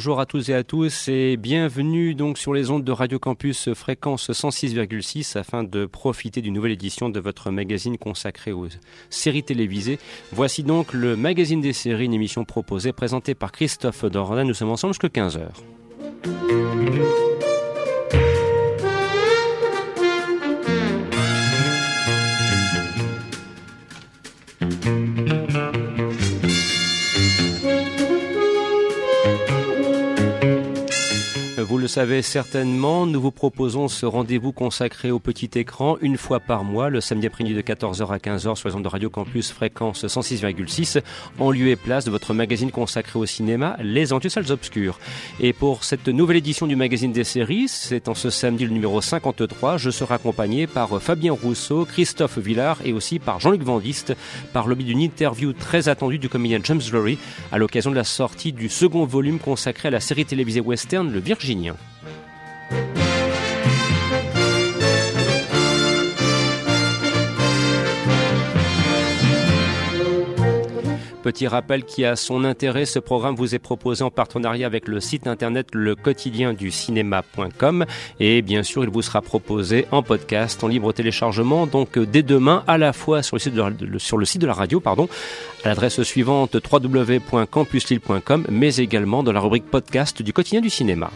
Bonjour à tous et à tous et bienvenue donc sur les ondes de Radio Campus fréquence 106,6 afin de profiter d'une nouvelle édition de votre magazine consacré aux séries télévisées. Voici donc le magazine des séries, une émission proposée présentée par Christophe Dordain. Nous sommes ensemble jusqu'à 15h. Vous le savez certainement, nous vous proposons ce rendez-vous consacré au petit écran une fois par mois, le samedi après-midi de 14h à 15h sur de Radio Campus fréquence 106,6, en lieu et place de votre magazine consacré au cinéma, Les Salles Obscures. Et pour cette nouvelle édition du magazine des séries, c'est en ce samedi le numéro 53, je serai accompagné par Fabien Rousseau, Christophe Villard et aussi par Jean-Luc Vandiste, par le biais d'une interview très attendue du comédien James Lurie à l'occasion de la sortie du second volume consacré à la série télévisée western Le Virginie. Petit rappel qui a son intérêt, ce programme vous est proposé en partenariat avec le site internet le quotidien du cinéma.com et bien sûr il vous sera proposé en podcast, en libre téléchargement, donc dès demain à la fois sur le site de la, sur le site de la radio, pardon, à l'adresse suivante www.campuslille.com mais également dans la rubrique podcast du quotidien du cinéma.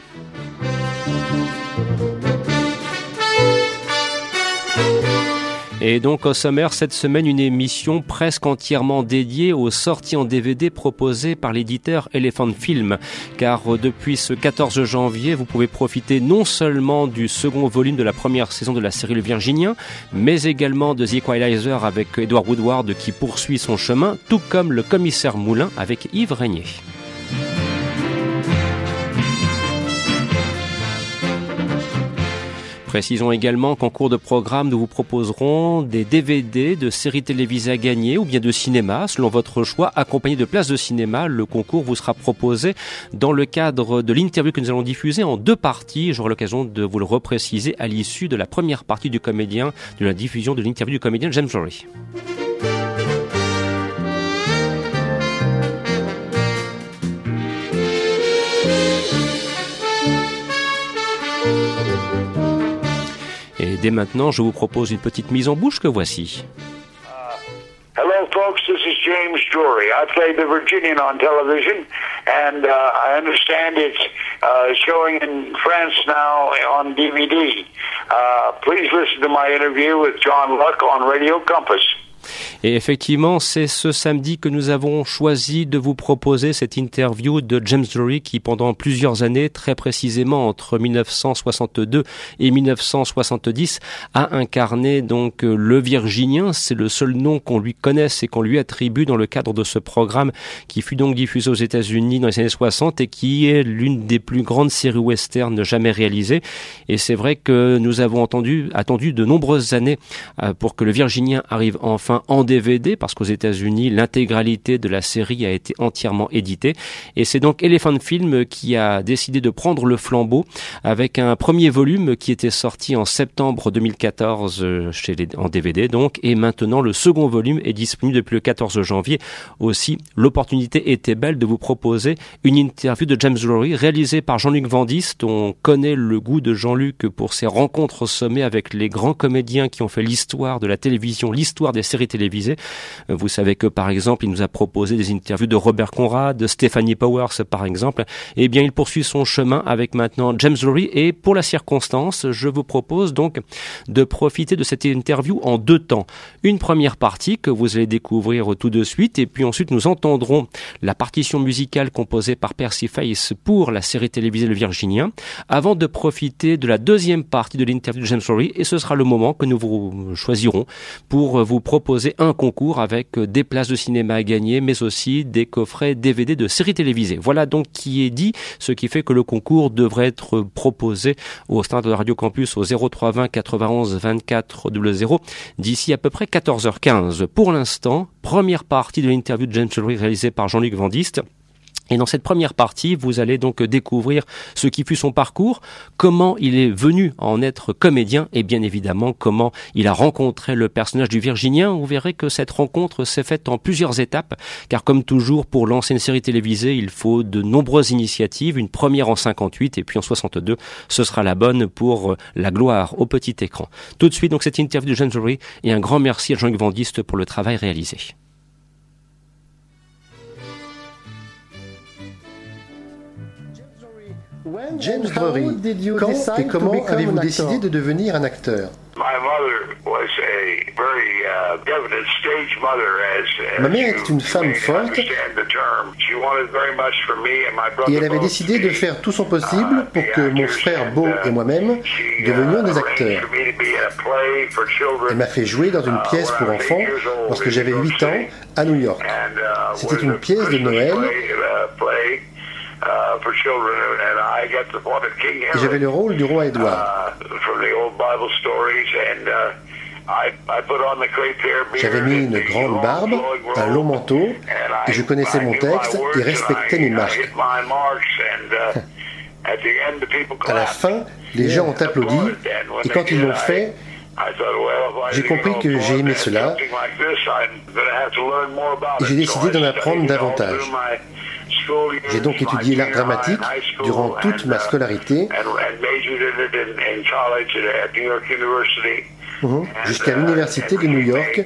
Et donc au sommaire cette semaine une émission presque entièrement dédiée aux sorties en DVD proposées par l'éditeur Elephant Film. Car euh, depuis ce 14 janvier, vous pouvez profiter non seulement du second volume de la première saison de la série Le Virginien, mais également de The Equalizer avec Edward Woodward qui poursuit son chemin, tout comme Le Commissaire Moulin avec Yves Régnier. Précisons également qu'en cours de programme, nous vous proposerons des DVD de séries télévisées à gagner ou bien de cinéma, selon votre choix, accompagné de places de cinéma. Le concours vous sera proposé dans le cadre de l'interview que nous allons diffuser en deux parties. J'aurai l'occasion de vous le repréciser à l'issue de la première partie du comédien, de la diffusion de l'interview du comédien James Jory. Et dès maintenant, je vous propose une petite mise en bouche que voici. Hello, folks. This is James Drury. I played the Virginian on television, and uh, I understand it's uh, showing in France now on DVD. Uh, please listen to my interview with John Luck on Radio Compass. Et effectivement, c'est ce samedi que nous avons choisi de vous proposer cette interview de James Drury qui, pendant plusieurs années, très précisément entre 1962 et 1970, a incarné donc le Virginien. C'est le seul nom qu'on lui connaisse et qu'on lui attribue dans le cadre de ce programme qui fut donc diffusé aux États-Unis dans les années 60 et qui est l'une des plus grandes séries western jamais réalisées. Et c'est vrai que nous avons entendu, attendu de nombreuses années euh, pour que le Virginien arrive enfin en DVD parce qu'aux États-Unis, l'intégralité de la série a été entièrement éditée. Et c'est donc Elephant Film qui a décidé de prendre le flambeau avec un premier volume qui était sorti en septembre 2014 euh, chez en DVD donc. Et maintenant, le second volume est disponible depuis le 14 janvier. Aussi, l'opportunité était belle de vous proposer une interview de James Lurie réalisée par Jean-Luc Vandiste. On connaît le goût de Jean-Luc pour ses rencontres au sommet avec les grands comédiens qui ont fait l'histoire de la télévision, l'histoire des séries télévisées euh, vous savez que par exemple, il nous a proposé des interviews de Robert Conrad, de Stephanie Powers par exemple. Eh bien, il poursuit son chemin avec maintenant James Lurie et pour la circonstance, je vous propose donc de profiter de cette interview en deux temps. Une première partie que vous allez découvrir tout de suite et puis ensuite nous entendrons la partition musicale composée par Percy Face pour la série télévisée Le Virginien avant de profiter de la deuxième partie de l'interview de James Lurie et ce sera le moment que nous vous choisirons pour vous proposer un concours avec euh, des places de cinéma à gagner, mais aussi des coffrets DVD de séries télévisées. Voilà donc qui est dit, ce qui fait que le concours devrait être proposé au stade de Radio Campus au 0320 91 24 00 d'ici à peu près 14h15. Pour l'instant, première partie de l'interview de James réalisée par Jean-Luc Vandiste. Et dans cette première partie, vous allez donc découvrir ce qui fut son parcours, comment il est venu en être comédien et bien évidemment comment il a rencontré le personnage du Virginien. Vous verrez que cette rencontre s'est faite en plusieurs étapes, car comme toujours pour lancer une série télévisée, il faut de nombreuses initiatives. Une première en 58 et puis en 62, ce sera la bonne pour la gloire au petit écran. Tout de suite donc cette interview de James Drury et un grand merci à Jean-Yves Vandiste pour le travail réalisé. James Drury, quand et comment avez-vous décidé de devenir un acteur? Ma mère était une femme forte et elle avait décidé de faire tout son possible pour que mon frère Beau et moi-même devenions des acteurs. Elle m'a fait jouer dans une pièce pour enfants lorsque j'avais 8 ans à New York. C'était une pièce de Noël j'avais le rôle du roi Édouard. J'avais mis une grande barbe, un long manteau, et je connaissais mon texte et respectais mes marques. à la fin, les gens ont applaudi, et quand ils l'ont fait, j'ai compris que j'ai aimé cela, et j'ai décidé d'en apprendre davantage. J'ai donc étudié l'art dramatique durant toute ma scolarité mhm. jusqu'à l'université de New York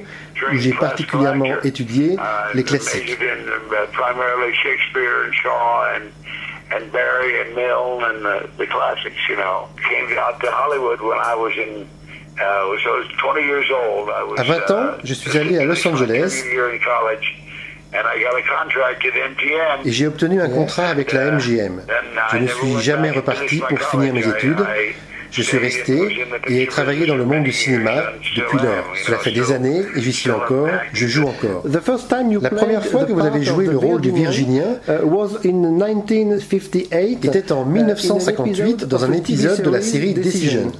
où j'ai particulièrement étudié les classiques. À 20 ans, je suis allé à Los Angeles et j'ai obtenu un contrat avec la MGM. Je ne suis jamais reparti pour finir mes études. Je suis resté et ai travaillé dans le monde du cinéma depuis lors. Cela fait des années et j'y suis encore, je joue encore. La première fois que vous avez joué le rôle du Virginien était en 1958 dans un épisode de la série Decision.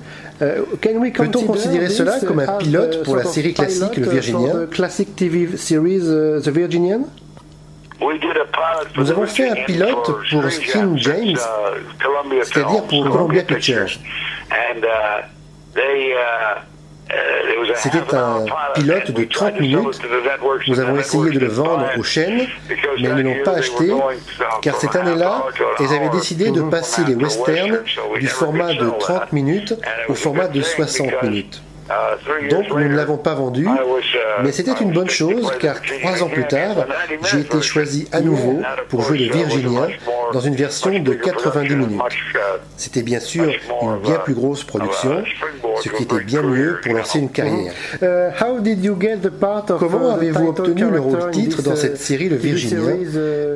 Euh, Peut-on considérer cela comme un pilote pour la série classique Le Virginien Classic TV series uh, The Virginian? Nous avons fait un pilote pour Skin James, uh, c'est-à-dire pour Columbia Pictures. C'était un pilote de 30 minutes. Nous avons essayé de le vendre aux chaînes, mais elles ne l'ont pas acheté, car cette année-là, elles avaient décidé de passer les westerns du format de 30 minutes au format de 60 minutes. Donc nous ne l'avons pas vendu, mais c'était une bonne chose car trois ans plus tard, j'ai été choisi à nouveau pour jouer le Virginien dans une version de 90 minutes. C'était bien sûr une bien plus grosse production, ce qui était bien mieux pour lancer une carrière. Comment avez-vous obtenu le rôle titre dans cette série Le Virginien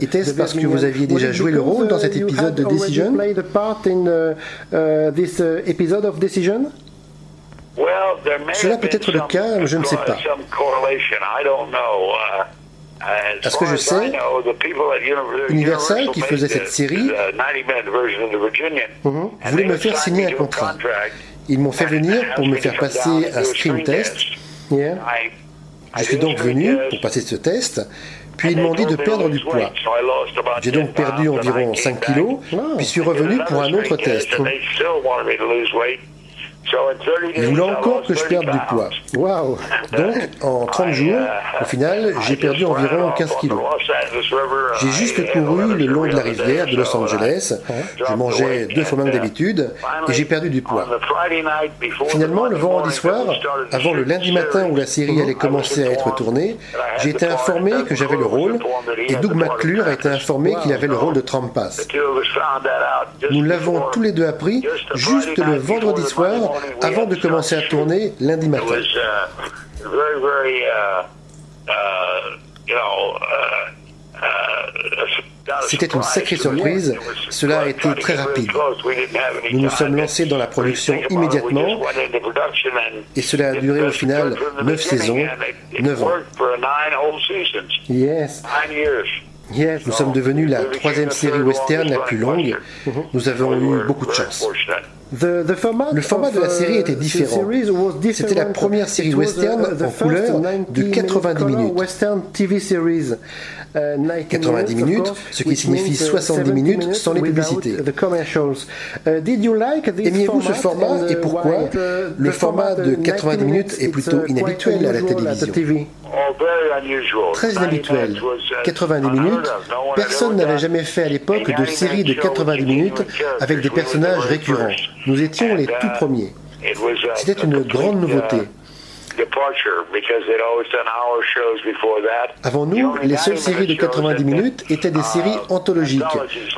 Était-ce parce que vous aviez déjà joué le rôle dans cet épisode de Decision? Cela peut être le cas, je ne sais pas. À ce que je sais, Universal, qui faisait cette série, mhm, voulait me faire signer un contrat. Ils m'ont fait venir pour me faire passer un screen test. Je suis donc venu pour passer ce test. Puis ils m'ont dit de perdre du poids. J'ai donc perdu environ 5 kilos, puis suis revenu pour un autre test. Il voulait encore que je perde du poids. Waouh Donc, en 30 jours, au final, j'ai perdu environ 15 kilos. J'ai juste couru le long de la rivière de Los Angeles. Je mangeais deux fois moins que d'habitude et j'ai perdu du poids. Finalement, le vendredi soir, avant le lundi matin où la série allait commencer à être tournée, j'ai été informé que j'avais le rôle et Doug McClure a été informé qu'il avait le rôle de Trampas. Nous l'avons tous les deux appris juste le vendredi soir avant de commencer à tourner lundi matin. C'était une sacrée surprise. Cela a été très rapide. Nous nous sommes lancés dans la production immédiatement et cela a duré au final 9 saisons, 9 ans. Yes. Nous sommes devenus la troisième série western la plus longue. Nous avons eu beaucoup de chance. Le format de la série était différent. C'était la première série western en couleur de 90 minutes. 90 minutes, ce qui signifie 70 minutes sans les publicités. Aimiez-vous ce format et pourquoi Le format de 90 minutes est plutôt inhabituel à la télévision. Très inhabituel. 90 minutes, personne n'avait jamais fait à l'époque de série de 90 minutes avec des personnages récurrents. Nous étions les tout premiers. C'était une grande nouveauté. Avant nous, les seules séries de 90 minutes étaient des séries anthologiques,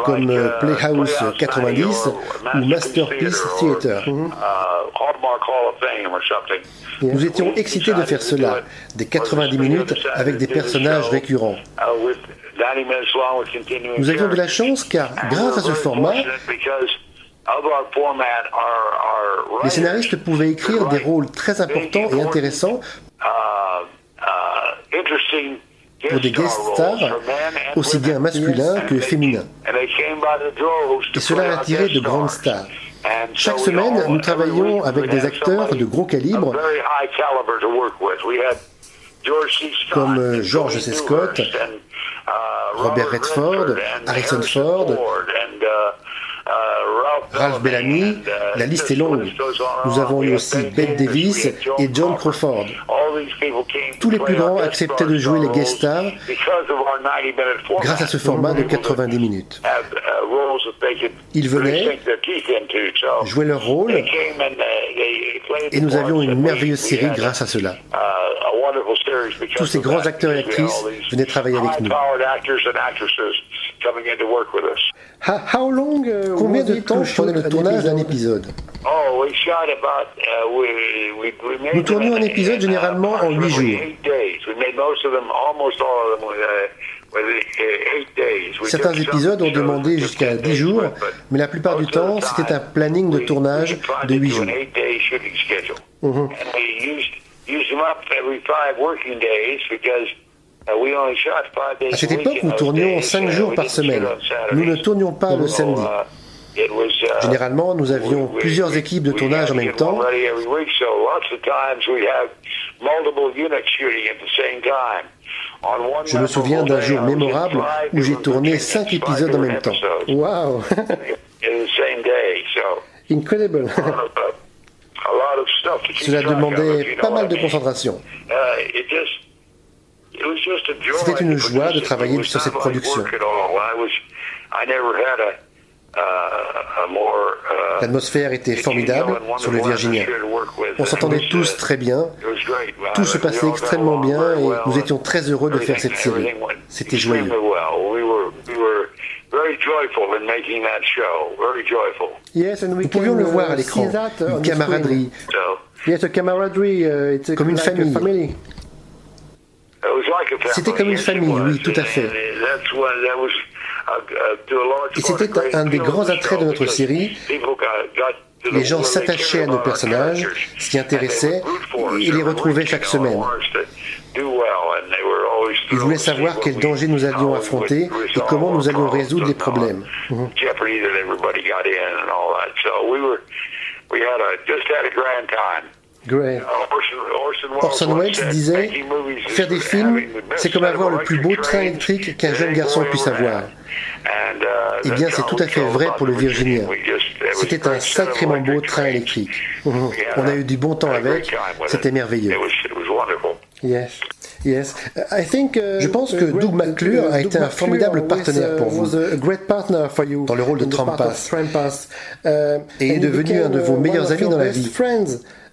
comme Playhouse 90 ou Masterpiece Theater. Nous étions excités de faire cela, des 90 minutes avec des personnages récurrents. Nous avions de la chance car, grâce à ce format, les scénaristes pouvaient écrire des rôles très importants et intéressants. Pour des guest stars, aussi bien masculins que féminins. Et cela a attiré de grandes stars. Chaque semaine, nous travaillions avec des acteurs de gros calibre. comme George C. Scott, Robert Redford, Harrison Ford, Ralph Bellamy, la liste est longue. Nous avons eu aussi Bette Davis et John Crawford. Tous les plus grands acceptaient de jouer les guest stars grâce à ce format de 90 minutes. Ils venaient, jouer leur rôle, et nous avions une merveilleuse série grâce à cela. Tous ces grands acteurs et actrices venaient travailler avec nous. Combien de temps prenait le tournage d'un épisode Nous tournions un épisode généralement en 8 jours. Certains épisodes ont demandé jusqu'à 10 jours, mais la plupart du temps, c'était un planning de tournage de 8 jours. À cette époque, nous tournions 5 jours par semaine. Nous ne tournions pas le samedi. Généralement, nous avions plusieurs équipes de tournage en même temps. Je me souviens d'un jour mémorable où j'ai tourné 5 épisodes en même temps. Wow! Incredible! Cela demandait pas mal de concentration. C'était une joie de travailler sur cette production. L'atmosphère était formidable sur le Virginia. On s'entendait tous très bien. Tout se passait extrêmement bien et nous étions très heureux de faire cette série. C'était joyeux. Nous pouvions le voir à l'écran. Une camaraderie. Uh, comme une famille. C'était comme une famille, oui, tout à fait. Et c'était un des grands attraits de notre série. Les gens s'attachaient à nos personnages, s'y intéressaient et les retrouvaient chaque semaine. Ils voulaient savoir quels dangers nous allions affronter et comment nous allions résoudre les problèmes. Mhm. Orson Welles disait Faire des films, c'est comme avoir le plus beau train électrique qu'un jeune garçon puisse avoir. Eh bien, c'est tout à fait vrai pour le Virginia. C'était un sacrément beau train électrique. On a eu du bon temps avec, c'était merveilleux. Yes. Yes. I think, uh, Je pense que Doug McClure a été un formidable partenaire pour vous dans le rôle de Trampas et est devenu un de vos meilleurs amis dans la vie.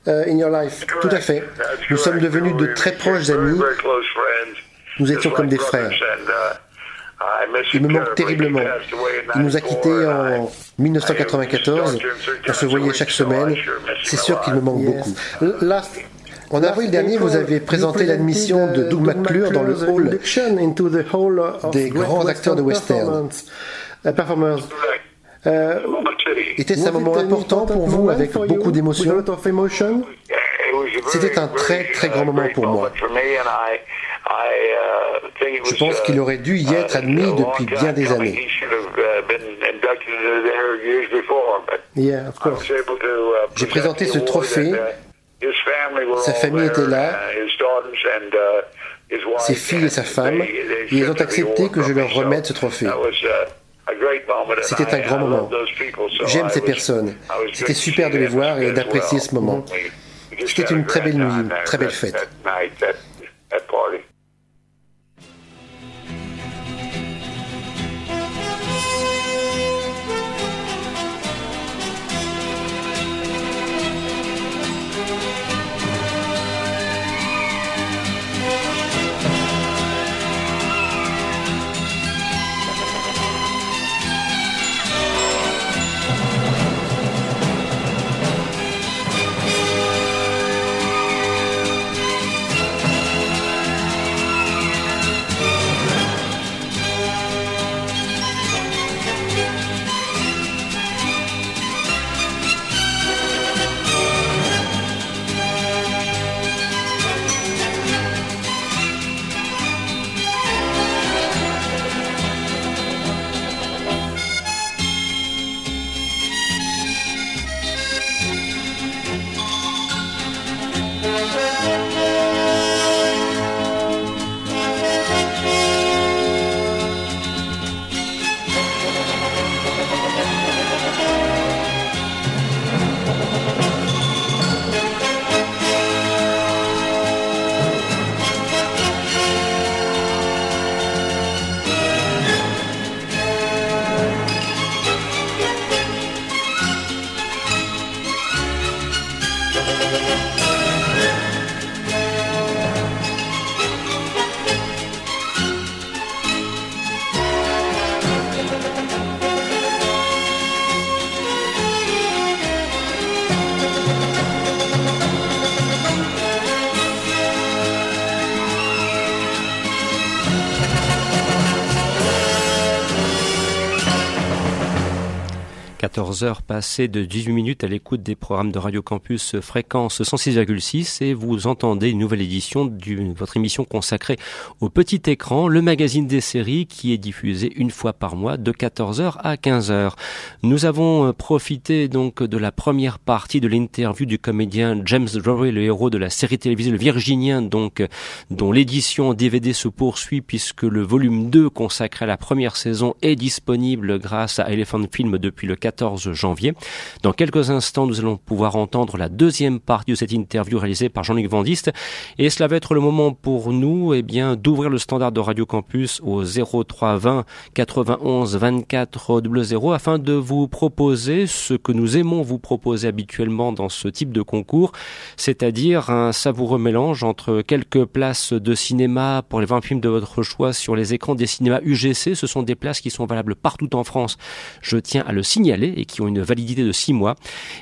Uh, in your life. Tout à fait. Nous sommes devenus de très proches amis. Nous étions comme des frères. Il me manque terriblement. Il nous a quittés en 1994. On se voyait chaque semaine. C'est sûr qu'il me manque beaucoup. En avril dernier, vous avez présenté l'admission de Doug McClure dans le hall des grands acteurs de western. Euh, Était-ce un moment important pour vous avec beaucoup d'émotion C'était un très très grand moment pour moi. Je pense qu'il aurait dû y être admis depuis bien des années. J'ai présenté ce trophée. Sa famille était là. ses filles et sa femme, et ils ont accepté que je leur remette ce trophée. C'était un grand moment. J'aime ces personnes. C'était super de les voir et d'apprécier ce moment. C'était une très belle nuit, une très belle fête. 14 heures passées de 18 minutes à l'écoute des programmes de Radio Campus fréquence 106,6 et vous entendez une nouvelle édition de votre émission consacrée au petit écran, le magazine des séries qui est diffusé une fois par mois de 14h à 15h. Nous avons euh, profité donc de la première partie de l'interview du comédien James Drury, le héros de la série télévisée Le Virginien, donc dont l'édition DVD se poursuit puisque le volume 2 consacré à la première saison est disponible grâce à Elephant Film depuis le 4 14 janvier. Dans quelques instants, nous allons pouvoir entendre la deuxième partie de cette interview réalisée par Jean-Luc Vandiste. Et cela va être le moment pour nous, eh bien, d'ouvrir le standard de Radio Campus au 0320 91 24 00 afin de vous proposer ce que nous aimons vous proposer habituellement dans ce type de concours, c'est-à-dire un savoureux mélange entre quelques places de cinéma pour les 20 films de votre choix sur les écrans des cinémas UGC. Ce sont des places qui sont valables partout en France. Je tiens à le signaler et qui ont une validité de six mois.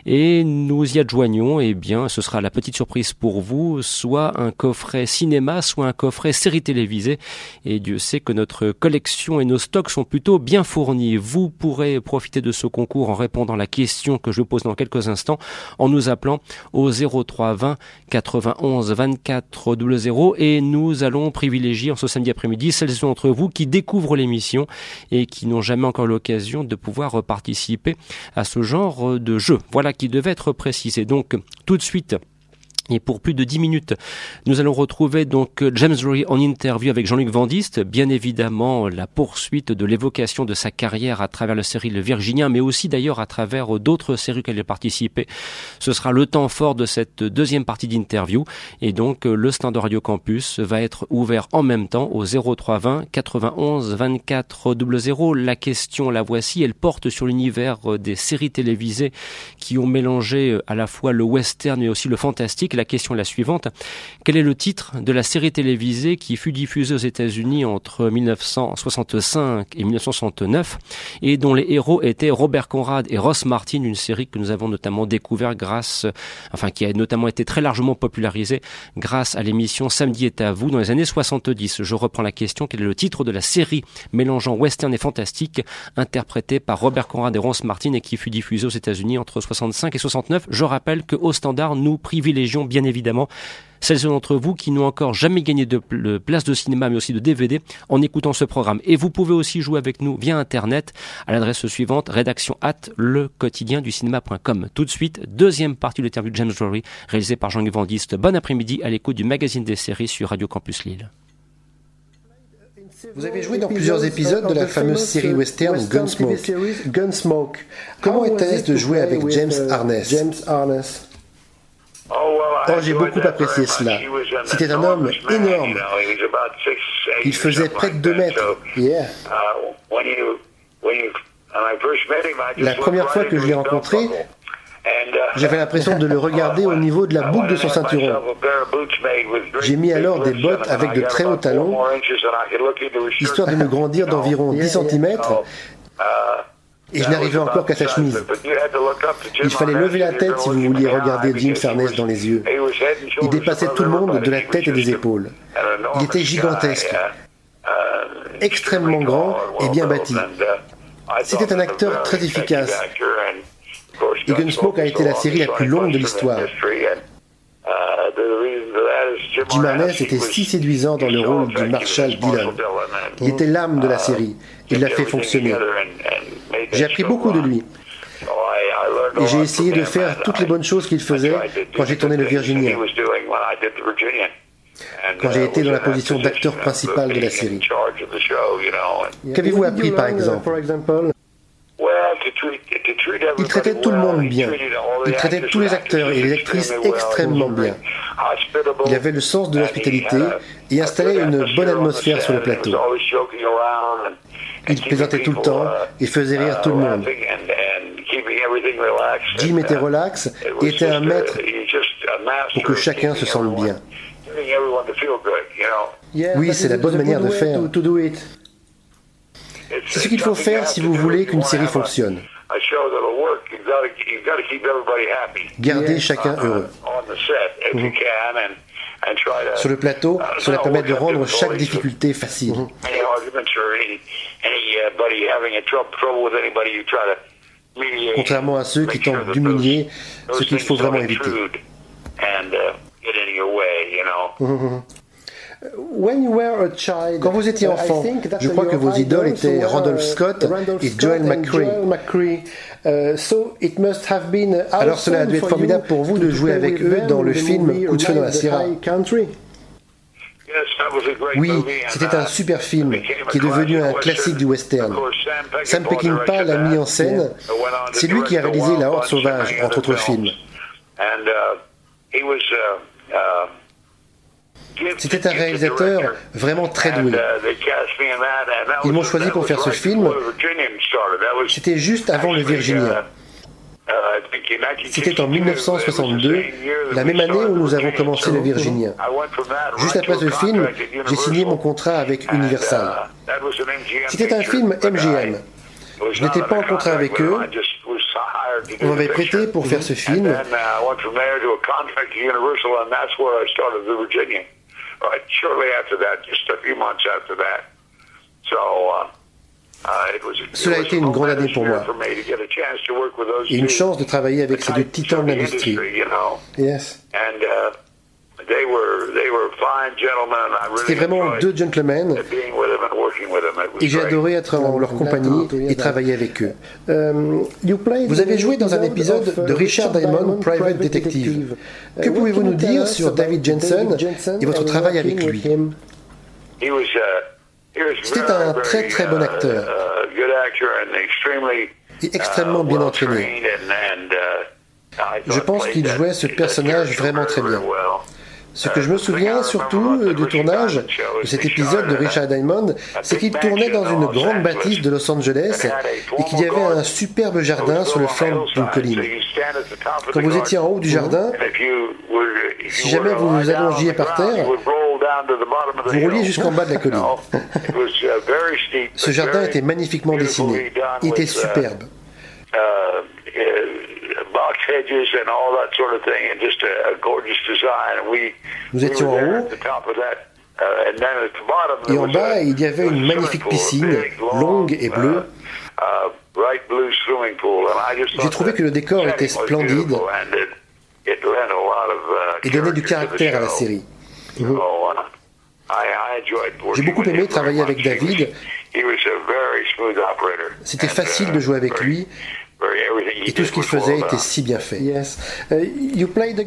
Et nous y adjoignons, eh bien, ce sera la petite surprise pour vous, soit un coffret cinéma, soit un coffret série télévisée. Et Dieu sait que notre collection et nos stocks sont plutôt bien fournis. Vous pourrez profiter de ce concours en répondant à la question que je vous pose dans quelques instants en nous appelant au 03 20 91 24 00 et nous allons privilégier en ce samedi après-midi celles d'entre vous qui découvrent l'émission et qui n'ont jamais encore l'occasion de pouvoir participer à ce genre de jeu. Voilà qui devait être précisé. Donc tout de suite, et pour plus de 10 minutes, nous allons retrouver donc James Rory en interview avec Jean-Luc Vandiste, bien évidemment la poursuite de l'évocation de sa carrière à travers la série Le Virginien, mais aussi d'ailleurs à travers d'autres séries qu'elle a participé. Ce sera le temps fort de cette deuxième partie d'interview et donc le stand de Radio Campus va être ouvert en même temps au 0320 91 24 00. La question, la voici, elle porte sur l'univers des séries télévisées qui ont mélangé à la fois le western et aussi le fantastique la question est la suivante. Quel est le titre de la série télévisée qui fut diffusée aux États-Unis entre 1965 et 1969 et dont les héros étaient Robert Conrad et Ross Martin, une série que nous avons notamment découvert grâce, enfin qui a notamment été très largement popularisée grâce à l'émission Samedi est à vous dans les années 70. Je reprends la question. Quel est le titre de la série mélangeant western et fantastique interprétée par Robert Conrad et Ross Martin et qui fut diffusée aux États-Unis entre 65 et 69 Je rappelle que au standard, nous privilégions bien évidemment celles d'entre vous qui n'ont encore jamais gagné de place de cinéma mais aussi de DVD en écoutant ce programme. Et vous pouvez aussi jouer avec nous via internet à l'adresse suivante rédaction at le quotidien du cinéma.com. Tout de suite, deuxième partie de l'interview de James Drury réalisée par Jean-Yves Bon après-midi à l'écoute du magazine des séries sur Radio Campus Lille. Vous avez joué dans plusieurs épisodes de la fameuse série western Gunsmoke. Comment était-ce de jouer avec James Harness Oh, j'ai beaucoup apprécié cela. C'était un homme énorme. Il faisait près de 2 mètres. La première fois que je l'ai rencontré, j'avais l'impression de le regarder au niveau de la boucle de son ceinturon. J'ai mis alors des bottes avec de très hauts talons, histoire de me grandir d'environ 10 cm, et je n'arrivais encore qu'à sa chemise. Il fallait lever la tête si vous vouliez regarder Jim Sarnes dans les yeux. Il dépassait tout le monde de la tête et des épaules. Il était gigantesque, extrêmement grand et bien bâti. C'était un acteur très efficace. Et Gunsmoke a été la série la plus longue de l'histoire. Jim Harness était si séduisant dans le rôle du Marshal Dillon. Il était l'âme de la série. Il l'a fait fonctionner. J'ai appris beaucoup de lui. Et j'ai essayé de faire toutes les bonnes choses qu'il faisait quand j'ai tourné le Virginia. Quand j'ai été dans la position d'acteur principal de la série. Qu'avez-vous appris par exemple? il traitait tout le monde bien. Il traitait tous les acteurs et les actrices extrêmement bien. Il avait le sens de l'hospitalité et installait une bonne atmosphère sur le plateau. Il plaisantait tout le temps et faisait rire tout le monde. Jim était relax et était un maître pour que chacun se sente bien. Oui, c'est la bonne manière de faire. C'est ce qu'il faut faire si vous voulez qu'une série fonctionne. Gardez chacun heureux. Mhm. Sur le plateau, cela permet de rendre chaque difficulté facile. Mhm. Contrairement à ceux qui tentent d'humilier, ce qu'il faut vraiment éviter. Quand vous étiez enfant, je crois que vos idoles étaient Randolph Scott et Joel McCree. Uh, Alors cela a dû être formidable pour vous de jouer avec eux dans le film Coup de feu dans la Sierra. Oui, c'était un super film qui est devenu un classique du western. Sam Peckinpah l'a mis en scène. C'est lui qui a réalisé La Horde sauvage, entre autres films. C'était un réalisateur vraiment très doué. Ils m'ont choisi pour faire ce film. C'était juste avant le Virginia. C'était en 1962, la même année où nous avons commencé le Virginia. Juste après ce film, j'ai signé mon contrat avec Universal. C'était un film MGM. Je n'étais pas en contrat avec eux. On m'avait prêté pour faire ce film. Cela a été une grande année pour moi. Et une chance de travailler avec ces deux titans de l'industrie. Yes. C'était vraiment deux gentlemen. et j'ai adoré être en leur compagnie et travailler avec eux. Um, Vous avez joué dans un épisode de Richard Diamond, Private Detective. Que pouvez-vous nous dire sur David Jensen et votre travail avec lui? C'était un très très bon acteur. et extrêmement bien entraîné. Je pense qu'il jouait ce personnage vraiment très bien. Ce que je me souviens surtout du tournage de cet épisode de Richard Diamond, c'est qu'il tournait dans une grande bâtisse de Los Angeles et qu'il y avait un superbe jardin sur le flanc d'une colline. Quand vous étiez en haut du jardin, si jamais vous vous allongiez par terre, vous rouliez jusqu'en bas de la colline. Ce jardin était magnifiquement dessiné. Il était superbe. Nous étions en haut? Et en bas, il y avait une magnifique piscine, longue et bleue. Uh, J'ai trouvé que le décor était splendide uh, et donnait du caractère à la série. Uh, J'ai beaucoup aimé travailler avec David. C'était facile de jouer avec lui Et tout ce qu'il faisait était si bien fait. Uh,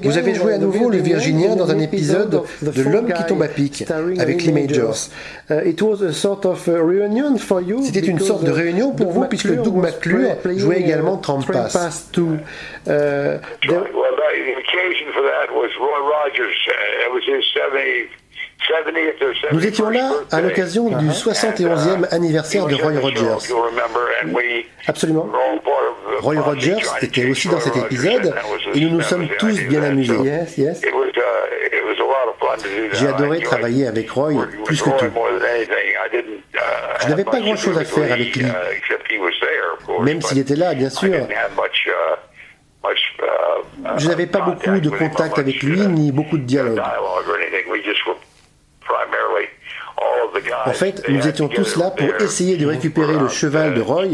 Vous avez joué à nouveau le Virginien dans un épisode de L'homme qui tombe à pic avec Lee Majors. Uh, C'était une sorte de réunion pour vous puisque Doug McClure jouait également Trampas. Uh, nous étions là à l'occasion du 71e anniversaire de Roy Rogers. Absolument. Roy Rogers était aussi dans cet épisode et nous nous sommes tous bien amusés. J'ai adoré travailler avec Roy plus que tout. Je n'avais pas grand-chose à faire avec lui, même s'il était là, bien sûr. Je n'avais pas beaucoup de contact avec lui, ni beaucoup de dialogue. En fait, nous étions tous là pour essayer de récupérer le cheval de Roy,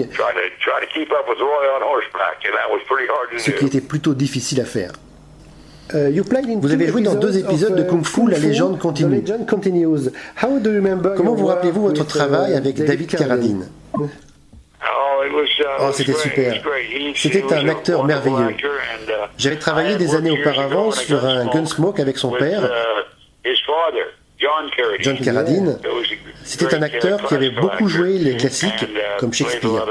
ce qui était plutôt difficile à faire. Euh, vous avez joué dans deux épisodes de Kung Fu, La légende continue. Comment vous rappelez-vous votre travail avec David Carradine? Oh, oh c'était super. C'était un acteur merveilleux. J'avais travaillé des années auparavant sur un Gunsmoke avec son père. John Carradine, c'était un acteur qui avait beaucoup joué les classiques comme Shakespeare.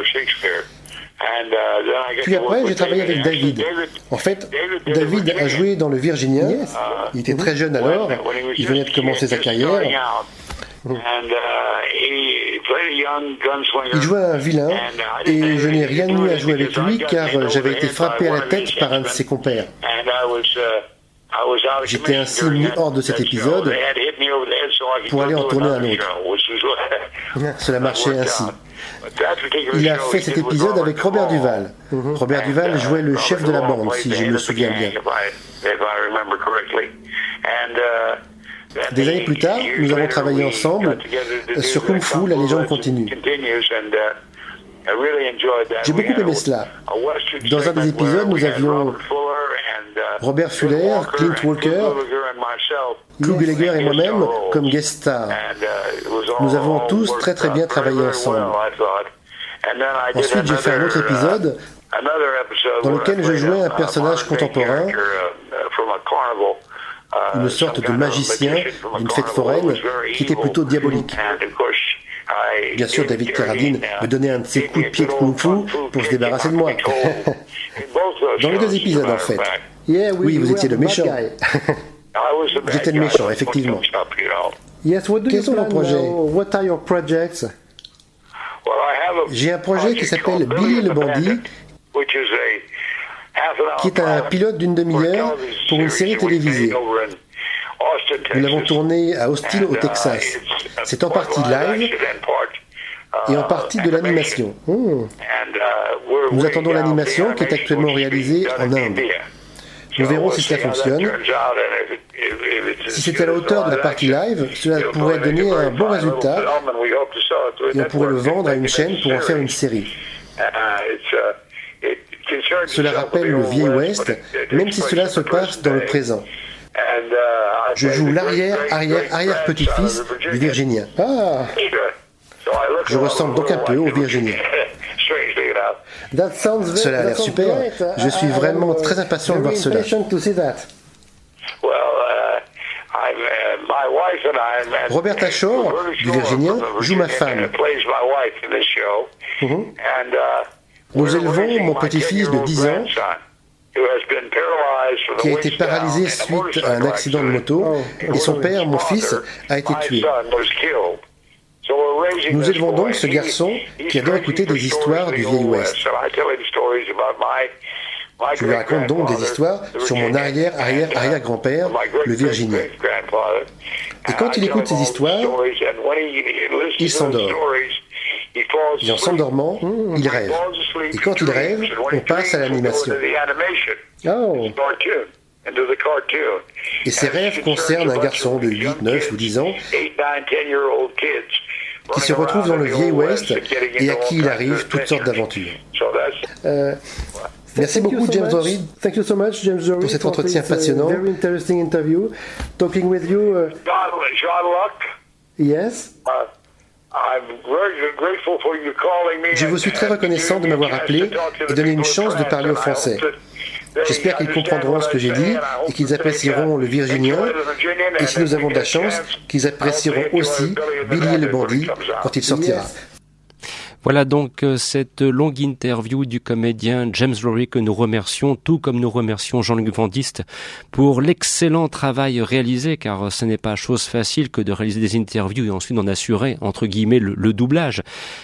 Puis après, j'ai travaillé avec David. En fait, David a joué dans Le Virginien. Il était très jeune alors. Il venait de commencer sa carrière. Il jouait un vilain et je n'ai rien eu à jouer avec lui car j'avais été frappé à la tête par un de ses compères. J'étais ainsi mis hors de cet épisode pour aller en tourner un autre. Cela marchait ainsi. Il a fait cet épisode avec Robert Duval. Robert Duval jouait le chef de la bande, si je me souviens bien. Des années plus tard, nous avons travaillé ensemble sur Kung Fu, la légende continue. J'ai beaucoup aimé cela. Dans un des épisodes, nous avions Robert Fuller, Clint Walker, Lou Gallagher et moi-même comme guest star. Nous avons tous très très bien travaillé ensemble. Ensuite, j'ai fait un autre épisode dans lequel je jouais un personnage contemporain, une sorte de magicien d'une fête foraine qui était plutôt diabolique. Bien sûr, David Carradine me donnait un de ses coups de pied de kung-fu pour se débarrasser de moi. Dans les deux épisodes, en fait. Oui, vous étiez le méchant. J'étais le méchant, effectivement. Quels sont vos projets J'ai un projet qui s'appelle Billy le bandit, qui est un pilote d'une demi-heure pour une série télévisée. Nous l'avons tourné à Austin, au Texas. C'est en partie live et en partie de l'animation. Hmm. Nous attendons l'animation qui est actuellement réalisée en Inde. Nous verrons si cela fonctionne. Si c'est à la hauteur de la partie live, cela pourrait donner un bon résultat et on pourrait le vendre à une chaîne pour en faire une série. Cela rappelle le vieil Ouest, même si cela se passe dans le présent. Je joue l'arrière, arrière, arrière petit-fils du Virginien. Ah Je ressemble donc un peu au Virginien. Cela a l'air super. Je suis vraiment très impatient de voir cela. Roberta Shaw, du Virginien, joue ma femme. Mhm. Nous élevons mon petit-fils de 10 ans qui a été paralysé suite à un accident de moto et son père, mon fils, a été tué. Nous élevons donc ce garçon qui adore écouter des histoires du vieil Ouest. Je lui raconte donc des histoires sur mon arrière-arrière-arrière-grand-père, le Virginien. Et quand il écoute ces histoires, il s'endort. Et en s'endormant, il rêve. Et quand il rêve, on passe à l'animation. Oh. Et ces rêves concernent un garçon de 8, 9 ou 10 ans qui se retrouve dans le vieil Ouest et à qui il arrive toutes sortes d'aventures. Euh, merci beaucoup James Dory pour cet entretien passionnant. Very interesting interview. Talking with you. Uh, John, Luck? Yes. Uh, Je vous suis très reconnaissant de m'avoir appelé et donné une chance de parler au Français. J'espère qu'ils comprendront ce que j'ai dit et qu'ils apprécieront le Virginien. Et si nous avons de la chance, qu'ils apprécieront aussi Billy le bandit quand il sortira. Voilà donc euh, cette longue interview du comédien James Rory que nous remercions, tout comme nous remercions Jean-Luc Vandiste pour l'excellent travail réalisé, car ce n'est pas chose facile que de réaliser des interviews et ensuite d'en assurer, entre guillemets, le, doublage.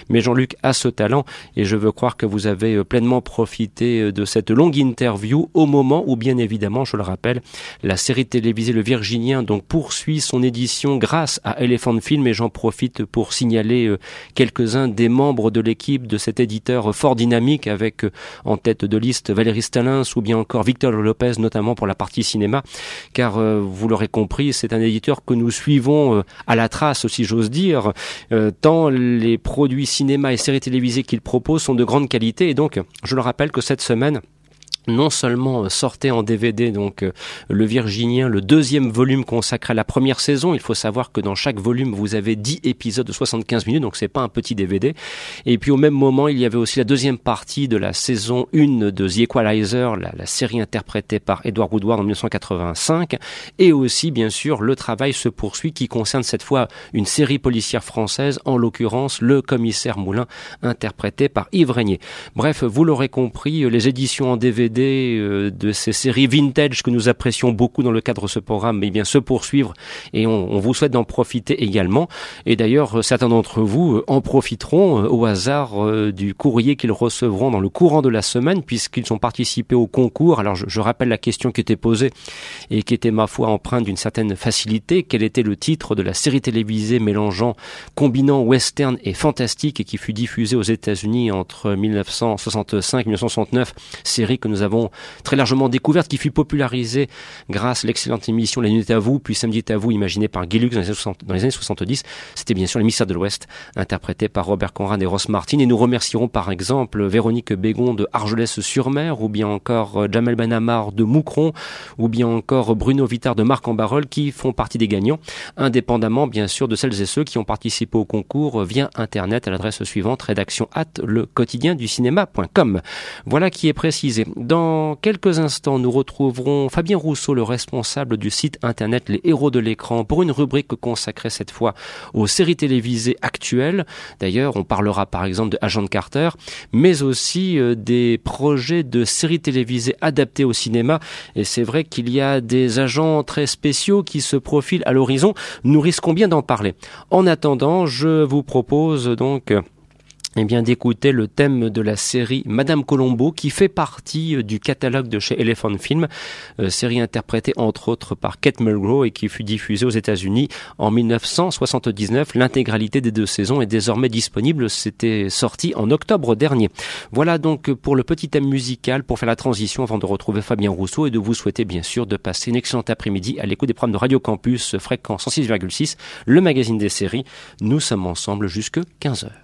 Mais Jean-Luc a ce talent et je veux croire que vous avez euh, pleinement profité euh, de cette longue interview au moment où, bien évidemment, je le rappelle, la série télévisée Le Virginien donc poursuit son édition grâce à Elephant Film et j'en profite pour signaler quelques-uns des membres de l'équipe de cet éditeur fort dynamique avec euh, en tête de liste Valérie Stalins ou bien encore Victor Lopez notamment pour la partie cinéma. Car euh, vous l'aurez compris c'est un éditeur que nous suivons euh, à la trace si j'ose dire tant les produits cinéma et séries télévisées qu'il propose sont de grande qualité. Et donc je le rappelle que cette semaine non seulement sortait en DVD donc euh, le Virginien, le deuxième volume consacré à la première saison. Il faut savoir que dans chaque volume vous avez 10 épisodes de 75 minutes, donc c'est pas un petit DVD. Et puis au même moment il y avait aussi la deuxième partie de la saison 1 de The Equalizer, la, série interprétée par Edward Woodward en 1985, et aussi bien sûr le travail se poursuit qui concerne cette fois une série policière française, en l'occurrence le commissaire Moulin interprété par Yves Régnier. Bref, vous l'aurez compris, les éditions en DVD euh, de ces séries vintage que nous apprécions beaucoup dans le cadre de ce programme, mais bien se poursuivre et on, vous souhaite d'en profiter également. Et d'ailleurs, euh, certains d'entre vous euh, en profiteront au hasard du courrier qu'ils recevront dans le courant de la semaine puisqu'ils ont participé au concours. Alors je, rappelle la question qui était posée et qui était ma foi empreinte d'une certaine facilité. Quel était le titre de la série télévisée mélangeant, combinant western et fantastique et qui fut diffusée aux États-Unis entre 1965 et 1969, série que nous avons très largement découverte, qui fut popularisée grâce à l'excellente émission La Nuit à vous, puis Samedi est à vous, imaginée par Guy dans les années, 70. C'était bien sûr les Mystères de l'Ouest, interprété par Robert Conrad et Ross Martin. Et nous remercierons par exemple Véronique Bégon de Argelès-sur-Mer, ou bien encore euh, Jamel Benamar de Moucron, ou bien encore Bruno Vittard de Marc en Barol, qui font partie des gagnants, indépendamment bien sûr de celles et ceux qui ont participé au concours via Internet à l'adresse suivante, rédaction at le quotidien du cinéma.com. Voilà qui est précisé. Quelques instants, nous retrouverons Fabien Rousseau, le responsable du site internet Les Héros de l'écran, pour une rubrique consacrée cette fois aux séries télévisées actuelles. D'ailleurs, on parlera par exemple de Agent Carter, mais aussi euh, des projets de séries télévisées adaptées au cinéma. Et c'est vrai qu'il y a des agents très spéciaux qui se profilent à l'horizon. Nous risquons bien d'en parler. En attendant, je vous propose donc eh bien d'écouter le thème de la série Madame Colombo qui fait partie euh, du catalogue de chez Elephant Film, euh, série interprétée entre autres par Kate Mulgrew et qui fut diffusée aux États-Unis en 1979. L'intégralité des deux saisons est désormais disponible, c'était sorti en octobre dernier. Voilà donc pour le petit thème musical pour faire la transition avant de retrouver Fabien Rousseau et de vous souhaiter bien sûr de passer une excellente après-midi à l'écoute des programmes de Radio Campus fréquence 106,6, le magazine des séries. Nous sommes ensemble jusque 15 heures.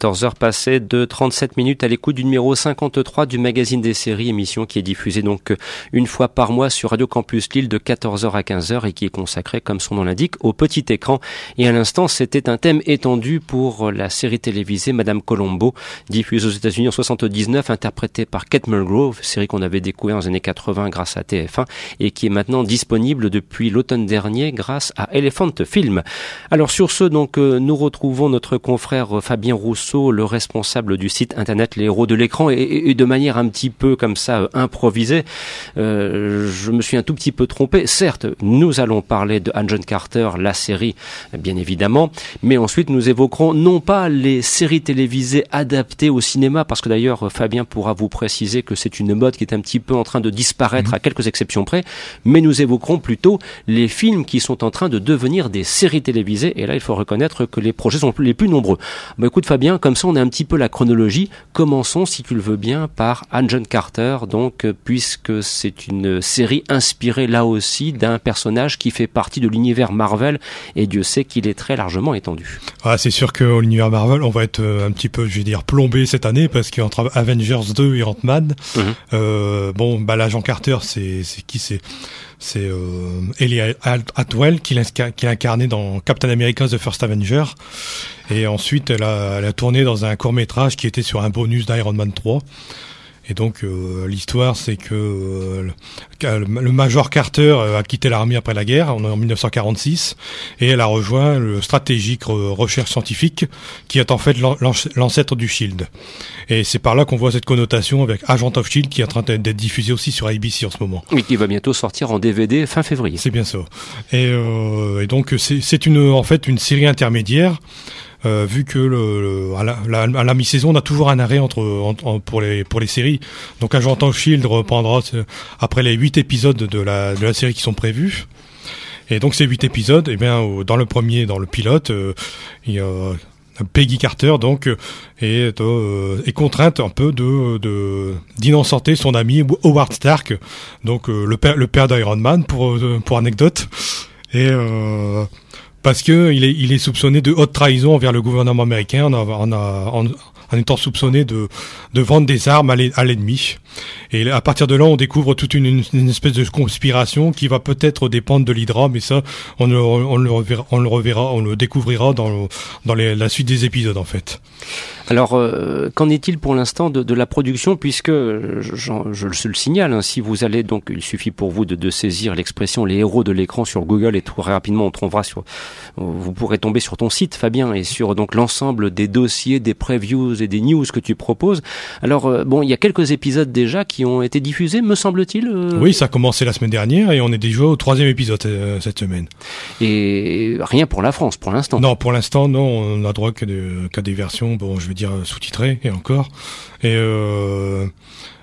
14h passées de 37 minutes à l'écoute du numéro 53 du magazine des séries, émission qui est diffusée donc une fois par mois sur Radio Campus Lille de 14h à 15h et qui est consacrée, comme son nom l'indique, au petit écran. Et à l'instant, c'était un thème étendu pour la série télévisée Madame Colombo, diffusée aux États-Unis en 79, interprétée par Kate Mulgrove, série qu'on avait découvert dans les années 80 grâce à TF1 et qui est maintenant disponible depuis l'automne dernier grâce à Elephant Film. Alors sur ce, donc, euh, nous retrouvons notre confrère euh, Fabien Rousseau, le responsable du site internet Les Héros de l'écran, et, de manière un petit peu comme ça euh, improvisée. je me suis un tout petit peu trompé. Certes, nous allons parler de John Carter, la série, bien évidemment, mais ensuite nous évoquerons non pas les séries télévisées adaptées au cinéma, parce que d'ailleurs Fabien pourra vous préciser que c'est une mode qui est un petit peu en train de disparaître mhm. à quelques exceptions près, mais nous évoquerons plutôt les films qui sont en train de devenir des séries télévisées, et là il faut reconnaître que les projets sont les plus nombreux. Bah écoute Fabien, comme ça on a un petit peu la chronologie. Commençons, si tu le veux bien, par Anne John Carter, donc puisque c'est une série inspirée là aussi d'un personnage qui fait partie de l'univers Marvel, et Dieu sait qu'il est très largement étendu. Ah, c'est sûr qu'au l'univers Marvel, on va être euh, un petit peu, je vais dire, plombé cette année parce qu'entre Avengers 2 et Ant-Man, euh, bon, bah l'agent Carter, c'est qui c'est c'est euh, Ellie Atwell qui l'a incarné dans Captain America The First Avenger. Et ensuite, a, elle a tourné dans un court métrage qui était sur un bonus d'Iron Man 3. Et donc euh, l'histoire, c'est que euh, le, Major Carter euh, a quitté l'armée après la guerre en, 1946 et elle a rejoint le stratégique recherche scientifique qui est en fait l'ancêtre du Shield. Et c'est par là qu'on voit cette connotation avec Agent of Shield qui est en train d'être diffusé aussi sur ABC en ce moment. Oui, qui va bientôt sortir en DVD fin février. C'est bien ça. Et, et donc c'est une en fait une série intermédiaire euh, vu que le, à, la, la, mi-saison, on a toujours un arrêt entre, pour les pour les séries. Donc Agent of Shield reprendra après les huit épisodes de la de la série qui sont prévus. Et donc ces huit épisodes, eh bien dans le premier, dans le pilote, euh, y a Peggy Carter donc euh, est, est contrainte un peu de de d'innocenter son ami Howard Stark, donc le père le père d'Iron Man pour pour anecdote et parce que il est, il est soupçonné de haute trahison envers le gouvernement américain en, en, en, en étant soupçonné de, de vendre des armes à l'ennemi. Et à partir de là, on découvre toute une, une, espèce de conspiration qui va peut-être dépendre de l'Hydra, mais ça, on le, on le, reverra, on le reverra, on le découvrira dans, dans la suite des épisodes en fait. Alors, euh, qu'en est-il pour l'instant de, de, la production, puisque je, je, le signale, hein, si vous allez donc, il suffit pour vous de, de saisir l'expression les héros de l'écran sur Google et très rapidement on trouvera sur, vous pourrez tomber sur ton site, Fabien, et sur donc l'ensemble des dossiers, des previews et des news que tu proposes. Alors, euh, bon, il y a quelques épisodes déjà qui ont été diffusés, me semble-t-il. Euh? Oui, ça a commencé la semaine dernière et on est déjà au troisième épisode cette semaine. Et rien pour la France, pour l'instant. Non, pour l'instant, non, on a droit qu'à des, des versions, bon, je veux dire sous-titré et encore. Et euh,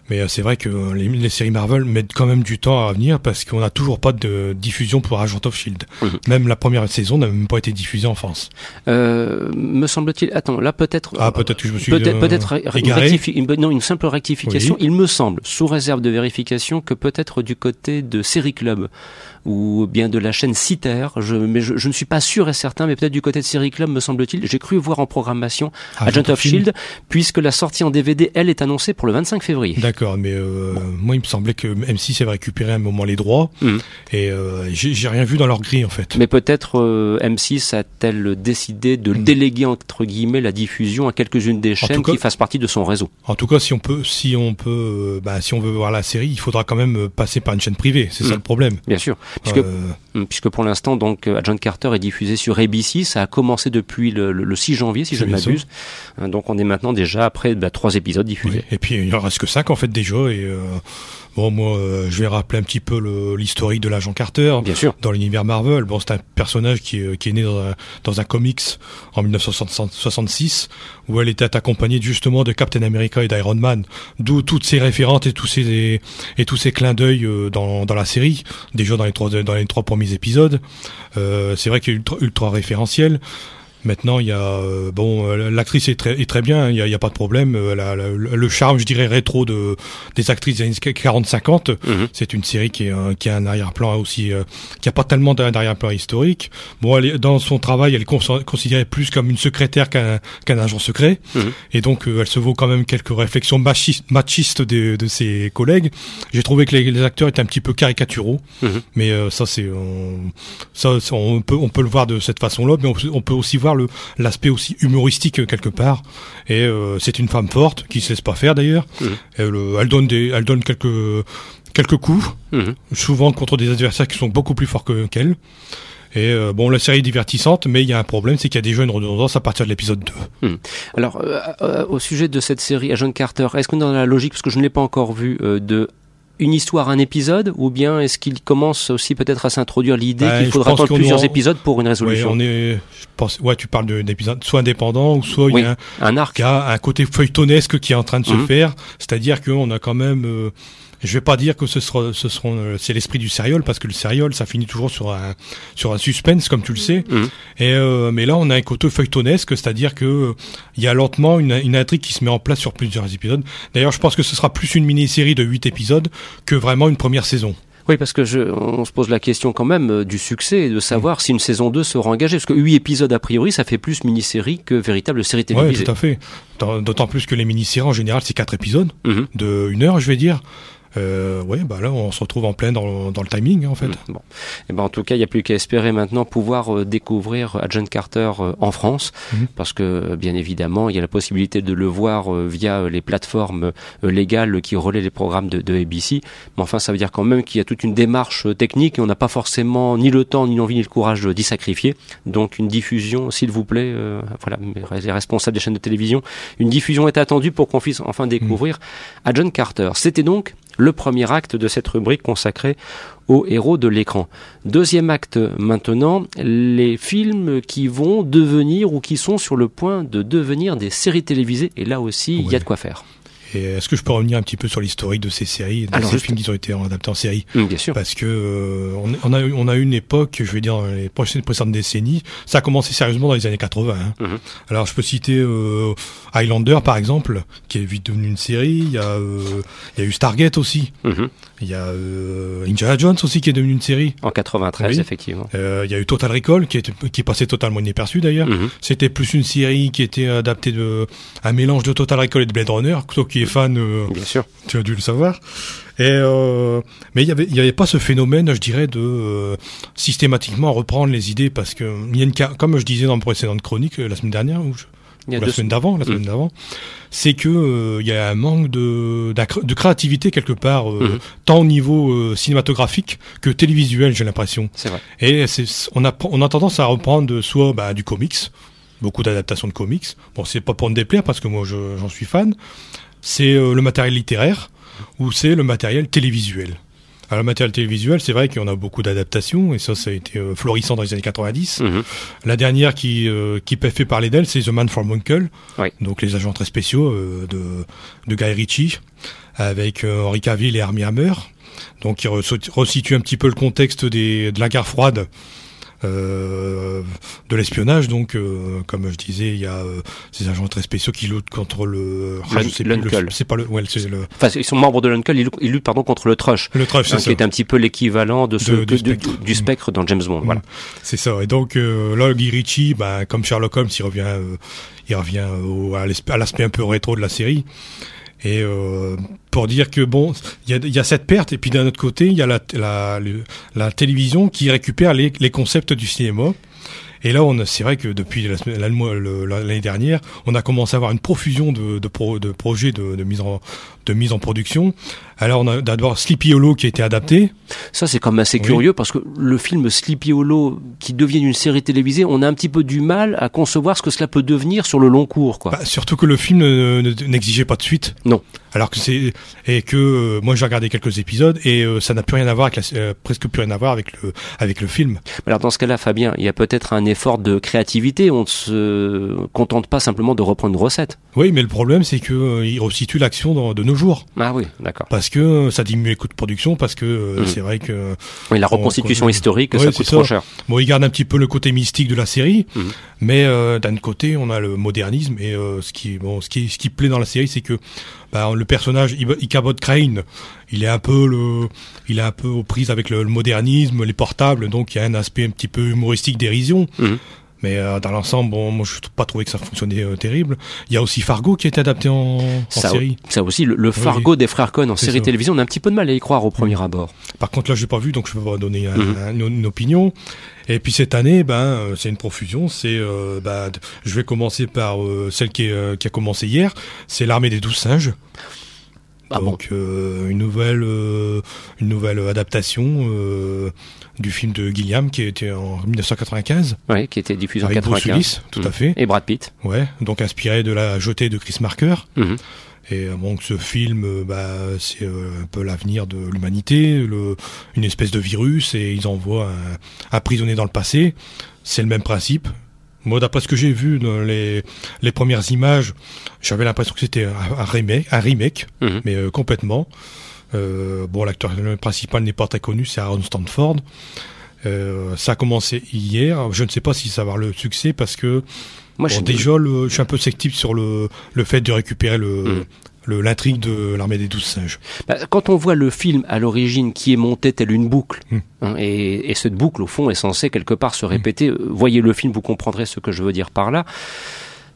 mais euh, c'est vrai que les, les, séries Marvel mettent quand même du temps à venir parce qu'on n'a toujours pas de diffusion pour Agent of Shield. Même la première saison n'a même pas été diffusée en France. Euh, me semble-t-il. Attends, là peut-être. Ah, peut-être que je me suis. Peut-être, peut-être non, une simple rectification. Il me semble, sous réserve de vérification, que peut-être du côté de Série Club ou bien de la chaîne Citer. Je, mais je, je, ne suis pas sûr et certain, mais peut-être du côté de Série Club, me semble-t-il. J'ai cru voir en programmation Agent, of Shield, puisque la sortie en DVD, elle, est annoncée pour le 25 février. D'accord, mais euh, moi, il me semblait que M6 avait récupéré à un moment les droits, mmh. et euh, j'ai rien vu dans leur grille, en fait. Mais peut-être euh, M6 a-t-elle décidé de mmh. déléguer, entre guillemets, la diffusion à quelques-unes des chaînes qui fassent partie de son réseau. En tout cas, si on peut, si on peut, euh, bah, si on veut voir la série, il faudra quand même passer par une chaîne privée. C'est ça mmh. le problème. Bien sûr. Puisque, euh, puisque pour l'instant, donc, euh, John Carter est diffusé sur ABC. Ça a commencé depuis le, le 6 janvier, si je ne m'abuse. Euh, donc, on est maintenant déjà après bah, trois épisodes diffusés. Et puis, il en reste que cinq en fait déjà. Et Bon, moi, euh, je vais rappeler un petit peu l'historique de l'agent Carter. Bien sûr. Dans l'univers Marvel. Bon, c'est un personnage qui, qui est né dans un, dans un comics en 1966, où elle était accompagnée justement de Captain America et d'Iron Man, d'où toutes ces références et tous ces et tous ces clins d'œil euh, dans, dans la série, déjà dans les trois dans les trois premiers épisodes. Euh, c'est vrai qu'il est ultra, ultra référentiel. Maintenant, il y a euh, bon, euh, l'actrice est très, est très bien, il y a, pas de problème. Euh, la- la- le charme, je dirais rétro de des actrices des années 40-50. Mhm. C'est une série qui est un, qui a un arrière-plan aussi, euh, qui a pas tellement d'un arrière-plan historique. Bon, elle est, dans son travail, elle est cons- considérée plus comme une secrétaire qu'un qu'un agent secret, Mhm. et donc euh, elle se vaut quand même quelques réflexions machistes, machistes de, de ses collègues. J'ai trouvé que les, les acteurs étaient un petit peu caricaturaux, Mhm. mais euh, ça c'est on, ça, on peut on peut le voir de cette façon-là, mais on, on peut aussi voir le l'aspect aussi humoristique quelque part. Et euh, c'est une femme forte qui se laisse pas faire d'ailleurs. Mhm. Elle, euh, elle donne des elle donne quelques quelques coups, Mhm. souvent contre des adversaires qui sont beaucoup plus forts que- qu'elle. Et euh, bon, la série est divertissante, mais il y a un problème, c'est qu'il y a déjà une redondance à partir de l'épisode 2. Alors, euh, euh, au sujet de cette série, Agent Carter, est-ce qu'on est dans la logique, parce que je ne l'ai pas encore vu, de une histoire, un épisode, ou bien est-ce qu'il commence aussi peut-être à s'introduire l'idée Ben, qu'il faudra attendre plusieurs aura- épisodes pour une Ouais, résolution on est, je pense, ouais, tu parles de- d'épisodes soit indépendants ou soit Oui. il y a un, Un arc y a un côté feuilletonesque qui est en train de se Mhm. faire, c'est-à-dire qu'on a quand même, euh, je vais pas dire que ce sera, ce seront, euh, c'est l'esprit du serial parce que le serial, ça finit toujours sur un, sur un suspense comme tu le sais. Mhm. Et euh, mais là, on a un côté feuilletonesque, c'est-à-dire que il y a lentement une, une intrigue qui se met en place sur plusieurs épisodes. D'ailleurs, je pense que ce sera plus une mini-série de 8 épisodes que vraiment une première saison. Oui, parce que je, on se pose la question quand même euh, du succès et de Mm. savoir si une saison 2 sera engagée. Parce que 8 épisodes, a priori, ça fait plus mini-série que véritable série télévisée. tout à fait. D'autant plus que les mini-séries en général, c'est quatre épisodes Mhm. de une heure, je vais dire. Euh, ouais, bah là, on se retrouve en plein dans, dans le timing, en fait. Mm, Bon. Et ben, en tout cas, il n'y a plus qu'à espérer maintenant pouvoir euh, découvrir Agent Carter euh, en France, Mhm. parce que euh, bien évidemment, il y a la possibilité de le voir via les plateformes légales qui relaient les programmes de, de ABC. Mais enfin, ça veut dire quand même qu'il y a toute une démarche technique et on n'a pas forcément ni le temps, ni l'envie, ni le courage d'y sacrifier. Donc, une diffusion, s'il vous plaît, euh, voilà, les responsables des chaînes de télévision, une diffusion est attendue pour qu'on puisse enfin découvrir Agent Carter. C'était donc le premier acte de cette rubrique consacrée aux héros de l'écran. Deuxième acte maintenant, les films qui vont devenir ou qui sont sur le point de devenir des séries télévisées. Et là aussi, il y a de quoi faire. Et est-ce que je peux revenir un petit peu sur l'historique de ces séries, de Alors, ces films qui ont été adaptés en série? Hum, bien sûr. Parce que euh, on, a eu- on a une époque, je vais dire dans les prochaines précédentes décennies, ça a commencé sérieusement dans les années 80. hein. Mhm. Alors je peux citer euh, Highlander par exemple, qui est vite devenu une série. Il y a, euh, il y a eu Stargate aussi. Mhm. Il y a euh, Indiana Jones aussi qui est devenu une série. En 93, Oui. effectivement. Il y a eu Total Recall qui est, qui passé totalement inaperçu d'ailleurs. Mhm. C'était plus une série qui était adaptée de un mélange de Total Recall et de Blade Runner. Toi qui es fan, euh, Bien sûr. tu as dû le savoir. Et euh, mais il y avait il y avait pas ce phénomène, je dirais, de euh, systématiquement reprendre les idées parce que il y a une comme je disais dans une précédente chronique la semaine dernière ou, je- la semaine d'avant, la semaine d'avant, c'est que il y a un manque de créativité quelque part, Mhm. tant au niveau cinématographique que télévisuel, j'ai l'impression. C'est vrai. Et c'est, on, a, on a tendance à reprendre soit bah, du comics, beaucoup d'adaptations de comics. Bon, c'est pas pour me déplaire parce que moi je- j'en suis fan. C'est euh, le matériel littéraire ou c'est le matériel télévisuel. Alors, le matériel télévisuel, c'est vrai qu'on a beaucoup d'adaptations et ça, ça a été euh, florissant dans les années 90. Mhm. La dernière qui, euh, qui fait parler d'elle, c'est The Man from Uncle. Oui. Donc les agents très spéciaux euh, de, de Guy Ritchie avec euh, Henry Cavill et Armie Hammer. Donc qui re- resitue un petit peu le contexte des, de la guerre froide. Euh, de l'espionnage donc euh, comme je disais il y a euh, ces agents très spéciaux qui luttent contre le ah, l'Uncle. c'est pas le ouais, c'est le Enfin, ils sont membres de l'Uncle, ils, luttent- ils luttent pardon, contre le Trush. le Trush, hein, qui ça est un petit peu l'équivalent de ce, De- du spectre. du spectre dans James Bond. Voilà. Mm. C'est ça. Et donc là, Guy Ritchie, bah, comme Sherlock Holmes, il revient, il revient au- à l'aspect un peu rétro de la série. Et euh, pour dire que bon, il y y a cette perte, et puis d'un autre côté, il y a la, la, la télévision qui récupère les, les concepts du cinéma. Et là, on c'est vrai que depuis l'année dernière, on a commencé à avoir une profusion de, de, pro- de projets de, de mise en de mise en production. Alors, on a d'abord Sleepy Hollow qui a été adapté. Ça, c'est quand même assez Oui. curieux parce que le film Sleepy Hollow, qui devient une série télévisée, on a un petit peu du mal à concevoir ce que cela peut devenir sur le long cours, quoi. Bah, surtout que le film ne- n'exigeait pas de suite. Non. Alors que c'est et que euh, moi j'ai regardé quelques épisodes et euh, ça n'a plus rien à voir avec la, euh, presque plus rien à voir avec le avec le film. Alors dans ce cas-là, Fabien, il y a peut-être un effort de créativité. On ne se contente pas simplement de reprendre une recette. Oui, mais le problème c'est que il resitue l'action de nos jours. Ah oui, d'accord. Parce que ça diminue les coûts de production, parce que mmh. c'est vrai que oui, la reconstitution historique, ça coûte trop cher. Bon, il garde un petit peu le côté mystique de la série, mmh. mais d'un côté on a le modernisme et ce qui bon, ce qui ce qui plaît dans la série, c'est que bah, le personnage Ichabod Crane, il est un peu le, il est un peu aux prises avec le, modernisme, les portables, donc il y a un aspect un petit peu humoristique, dérision. Mhm. Mais euh, dans l'ensemble, bon, moi je n'ai pas trouvé que ça fonctionnait euh, terrible. Il y a aussi Fargo qui est adapté en, série. Ça aussi, le, Fargo des frères Cohen en série télévision, on a un petit peu de mal à y croire au premier abord. Par contre, là, je l'ai pas vu, donc je peux pas donner mhm. une, opinion. Et puis cette année, ben, euh, c'est une profusion. C'est, ben, je vais commencer par celle qui, qui a commencé hier. C'est l'armée des douze singes. Ah Donc une nouvelle une nouvelle adaptation du film de Gilliam qui était en 1995. Oui, qui était diffusé en 1995. tout à mmh. fait. Et Brad Pitt. Ouais, donc inspiré de la jetée de Chris Marker. Mmh. Et donc ce film, euh, bah, c'est euh, un peu l'avenir de l'humanité, une espèce de virus, et ils envoient un, un prisonnier dans le passé. C'est le même principe. Moi, d'après ce que j'ai vu dans les, les premières images, j'avais l'impression que c'était un, remake, un remake, mmh. mais euh, complètement. Euh, bon, l'acteur principal n'est pas très connu, c'est Aaron Stanford. Euh, ça a commencé hier. Je ne sais pas si ça va avoir le succès parce que Moi, je déjà, je suis un peu sceptique sur le, le fait de récupérer le, hmm. l'intrigue de l'armée des douze singes. Bah, quand on voit le film à l'origine qui est monté telle une boucle, hmm. hein, et, et, cette boucle au fond est censée quelque part se répéter, hmm. voyez le film, vous comprendrez ce que je veux dire par là.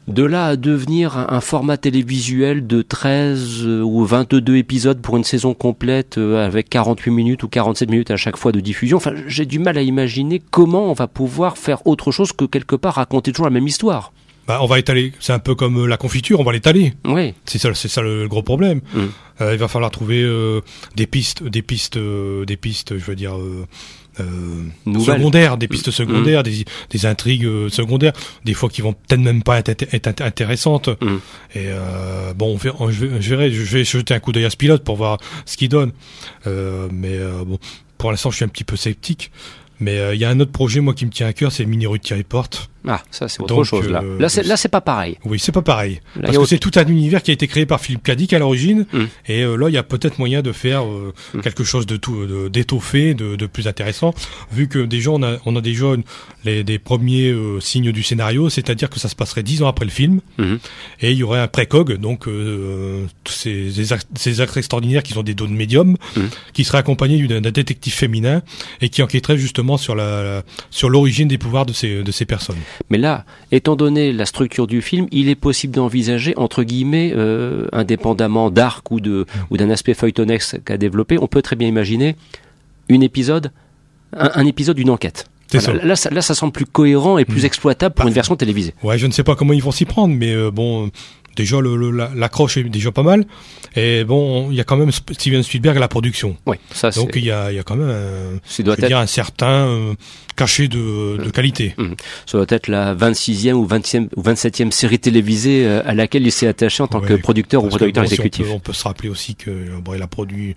De là à devenir un, format télévisuel de 13 euh, ou 22 épisodes pour une saison complète euh, avec 48 minutes ou 47 minutes à chaque fois de diffusion, enfin, j'ai du mal à imaginer comment on va pouvoir faire autre chose que quelque part raconter toujours la même histoire. Bah, on va étaler. C'est un peu comme euh, la confiture, on va l'étaler. Oui. C'est ça, c'est ça le, gros problème. Mm. il va falloir trouver des pistes, des pistes, des pistes, je veux dire secondaires, des pistes secondaires, mmh. des, des, intrigues euh, secondaires, des fois qui vont peut-être même pas être, être intéressantes. Mmh. Et euh, bon, on fait, je, verrai, je vais jeter un coup d'œil à ce pilote pour voir ce qu'il donne. Euh, mais euh, bon, pour l'instant, je suis un petit peu sceptique. Mais il y a un autre projet, moi, qui me tient à cœur, c'est Minority Report. Ah, ça c'est autre chose là. Euh, là c'est là c'est pas pareil. Oui, c'est pas pareil. parce que c'est tout un univers qui a été créé par Philippe Cadic à l'origine hum. et euh, là il y a peut-être moyen de faire euh, hum. quelque chose de tout d'étoffé, de, de, plus intéressant vu que déjà on a on a déjà les des premiers signes du scénario, c'est-à-dire que ça se passerait dix ans après le film hum. et il y aurait un précog donc ces, ces acteurs extraordinaires qui sont des dons médiums qui seraient accompagnés d'un détective féminin et qui enquêterait justement sur la sur l'origine des pouvoirs de ces de ces personnes. Mais là, étant donné la structure du film, il est possible d'envisager, entre guillemets, euh, indépendamment d'arc ou de ou d'un aspect feuilletonex qu'a développé, on peut très bien imaginer une épisode, un, épisode d'une enquête. Là, ça, là, ça semble plus cohérent et plus mm. exploitable pour une version télévisée. Ouais, je ne sais pas comment ils vont s'y prendre, mais euh, bon, déjà le, l'accroche est déjà pas mal et bon il y a quand même Steven Spielberg à la production oui ça donc il y a, il y a quand même un, doit dire un certain euh, cachet de, de mmh. qualité mmh. ça doit être la 26e ou 20e ou 27e série télévisée euh, à laquelle il s'est attaché en tant que producteur ou producteur exécutif on peut, se rappeler aussi que bon, il a produit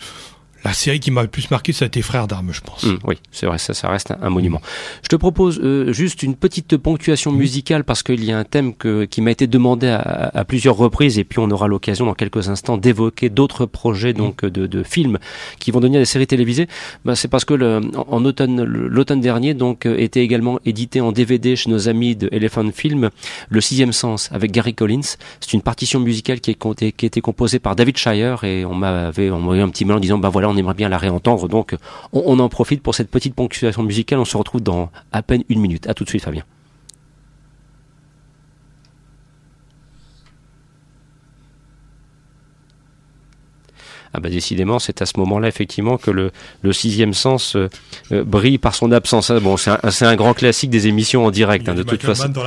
la série qui m'a le plus marqué, ça a été Frères d'armes, je pense. Mmh, oui, c'est vrai, ça, ça reste un, monument. Je te propose euh, juste une petite ponctuation mmh. musicale parce qu'il y a un thème que, qui m'a été demandé à, à, plusieurs reprises et puis on aura l'occasion dans quelques instants d'évoquer d'autres projets mmh. donc de, de, films qui vont devenir des séries télévisées. Bah, c'est parce que le, en automne, l'automne dernier donc euh, était également édité en DVD chez nos amis de Elephant Film, Le Sixième Sens avec Gary Collins. C'est une partition musicale qui, est, qui a été composée par David Shire et on m'avait envoyé un petit mail en disant bah voilà on aimerait bien la réentendre. Donc on, en profite pour cette petite ponctuation musicale. On se retrouve dans à peine une minute. À tout de suite Fabien. Ah bah décidément, c'est à ce moment-là effectivement que le, le sixième sens euh, euh, brille par son absence. Ah, bon, c'est un, c'est un grand classique des émissions en direct, hein, de toute façon. Dans.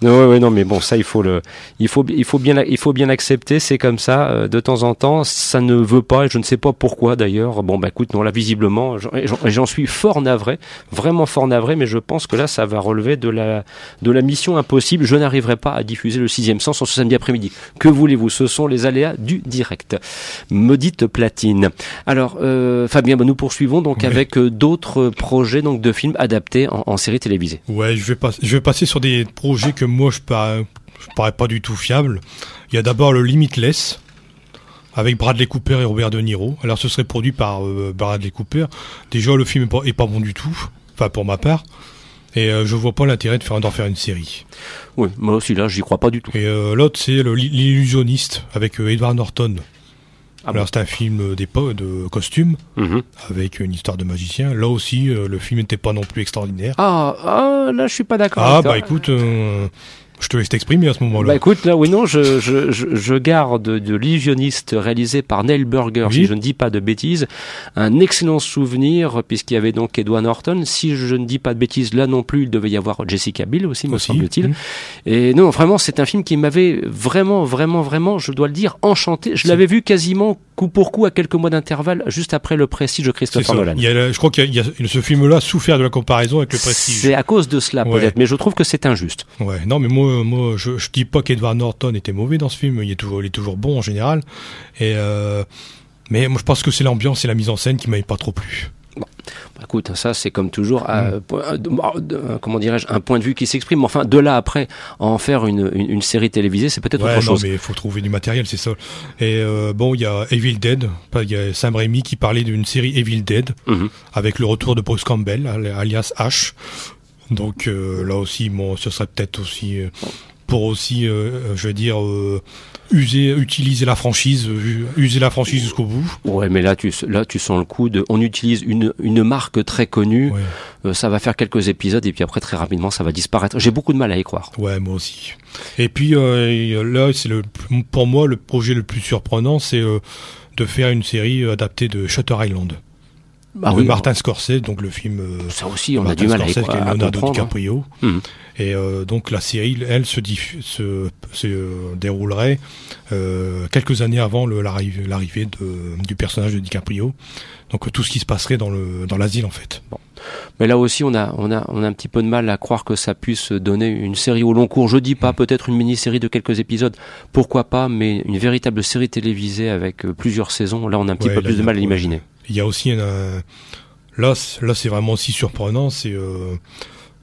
Non, ouais, ouais, non, mais bon, ça il faut le, il faut, il faut bien, il faut bien l'accepter. C'est comme ça. euh, de temps en temps, ça ne veut pas, et je ne sais pas pourquoi d'ailleurs. Bon, bah écoute, non, là visiblement, j'en- suis fort navré, vraiment fort navré, mais je pense que là, ça va relever de la, de la mission impossible. Je n'arriverai pas à diffuser le sixième sens en ce samedi après-midi. Que voulez-vous? Ce sont les aléas du direct. Maudite platine. Alors, euh, Fabien, bah, nous poursuivons donc Oui. avec euh, d'autres projets donc de films adaptés en, en série télévisée. Ouais, je vais, pas, je vais passer sur des projets que moi je parais, je parais pas du tout fiable. Il y a d'abord le Limitless avec Bradley Cooper et Robert De Niro. Alors ce serait produit par euh, Bradley Cooper. Déjà le film est pas, est pas bon du tout, enfin pour ma part. Et euh, je vois pas l'intérêt de faire d'en faire une série. Oui, moi aussi là, j'y crois pas du tout. Et euh, l'autre c'est l'illusionniste avec Edward Norton. Ah Alors c'est un film d'époque de costume Mhm. avec une histoire de magicien. Là aussi euh, le film n'était pas non plus extraordinaire. Ah, ah, là, je suis pas d'accord. Ah avec toi. bah écoute, euh, je te laisse t'exprimer à ce moment-là. Bah écoute, là, oui, non, je, je, je, je garde de l'illusionniste réalisé par Neil Burger, Oui. si je ne dis pas de bêtises, un excellent souvenir, puisqu'il y avait donc Edward Norton. Si je ne dis pas de bêtises, là non plus, il devait y avoir Jessica Biel aussi, me semble-t-il. Et non, vraiment, c'est un film qui m'avait vraiment, vraiment, vraiment, je dois le dire, enchanté. Je l'avais vu quasiment coup pour coup à quelques mois d'intervalle, juste après le Prestige de Christopher. Nolan. Il y a je crois qu'il y a, il y a- ce film-là souffert de la comparaison avec le Prestige. C'est à cause de cela, Ouais. peut-être, mais je trouve que c'est injuste. Ouais, non, mais moi, moi, je, je dis pas qu'Edward Norton était mauvais dans ce film. Il est toujours, il est toujours bon en général. Et euh, mais moi, je pense que c'est l'ambiance et la mise en scène qui m'avaient pas trop plu. Bah, Écoute, ça c'est comme toujours, Mm. euh, euh, comment dirais-je, un point de vue qui s'exprime. Enfin, de là après, en faire une, une, une série télévisée, c'est peut-être Ouais, autre non, chose. mais il faut trouver du matériel, c'est ça. Et euh, bon, il y a Evil Dead. Il y a Sam Raimi qui parlait d'une série Evil Dead Mhm. avec le retour de Bruce Campbell, al- alias H. Donc euh, là aussi, bon, ce serait peut-être aussi euh, pour aussi, euh, je veux dire, euh, user, utiliser la franchise, euh, user la franchise jusqu'au bout. Ouais, mais là tu, là, tu sens le coup de, on utilise une, une marque très connue, Ouais. euh, ça va faire quelques épisodes et puis après très rapidement ça va disparaître. J'ai beaucoup de mal à y croire. Ouais, moi aussi. Et puis euh, là, c'est le pour moi le projet le plus surprenant, c'est euh, de faire une série euh, adaptée de Shutter Island, Ah de oui, Martin Scorsese, donc le film. euh, ça aussi, on a du mal à y Scorsese est croire. à Leonardo comprendre. DiCaprio. Mhm. Et euh, donc la série, elle, se, diffu- se, se euh, déroulerait euh, quelques années avant l'arrivée du personnage de DiCaprio. Donc tout ce qui se passerait dans le dans l'asile en fait. Mais là aussi, on a, on a, on a un petit peu de mal à croire que ça puisse donner une série au long cours. Je dis pas peut-être une mini-série de quelques épisodes, pourquoi pas, mais une véritable série télévisée avec plusieurs saisons. Là, on a un petit Ouais, peu là, plus de mal à l'imaginer. Il y a aussi un, là là c'est vraiment aussi surprenant. C'est euh,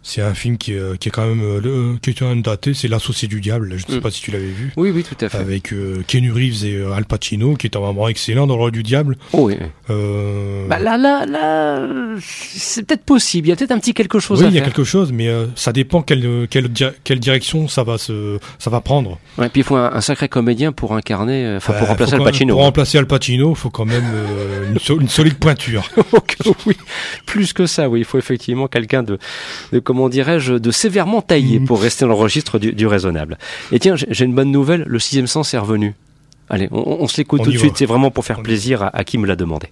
c'est un film qui est, qui est quand même euh, le- qui est quand même daté. C'est l'associé du diable. Je ne sais Mm. pas si tu l'avais vu. Oui, oui, tout à fait. Avec euh, Keanu Reeves et euh, Al Pacino, qui est vraiment excellent dans le rôle du diable. Oh, oui. Euh, Bah là, là, là, euh, c'est peut-être possible. Il y a peut-être un petit quelque chose oui, à il y a quelque chose, mais euh, ça dépend quelle, quelle, di- quelle direction ça va se, ça va prendre. Ouais, puis il faut un, un sacré comédien pour incarner, euh, enfin pour Euh, remplacer faut Al Pacino. Pour remplacer Al Pacino, il faut quand même euh, une, so- une solide pointure. Oui, plus que ça, oui. Il faut effectivement quelqu'un de, de comment dirais-je, de sévèrement taillé pour rester dans le registre du, du raisonnable. Et tiens, j'ai une bonne nouvelle. Le sixième sens est revenu. Allez, on, on se l'écoute tout de suite. C'est vraiment pour faire plaisir à, à qui me l'a demandé.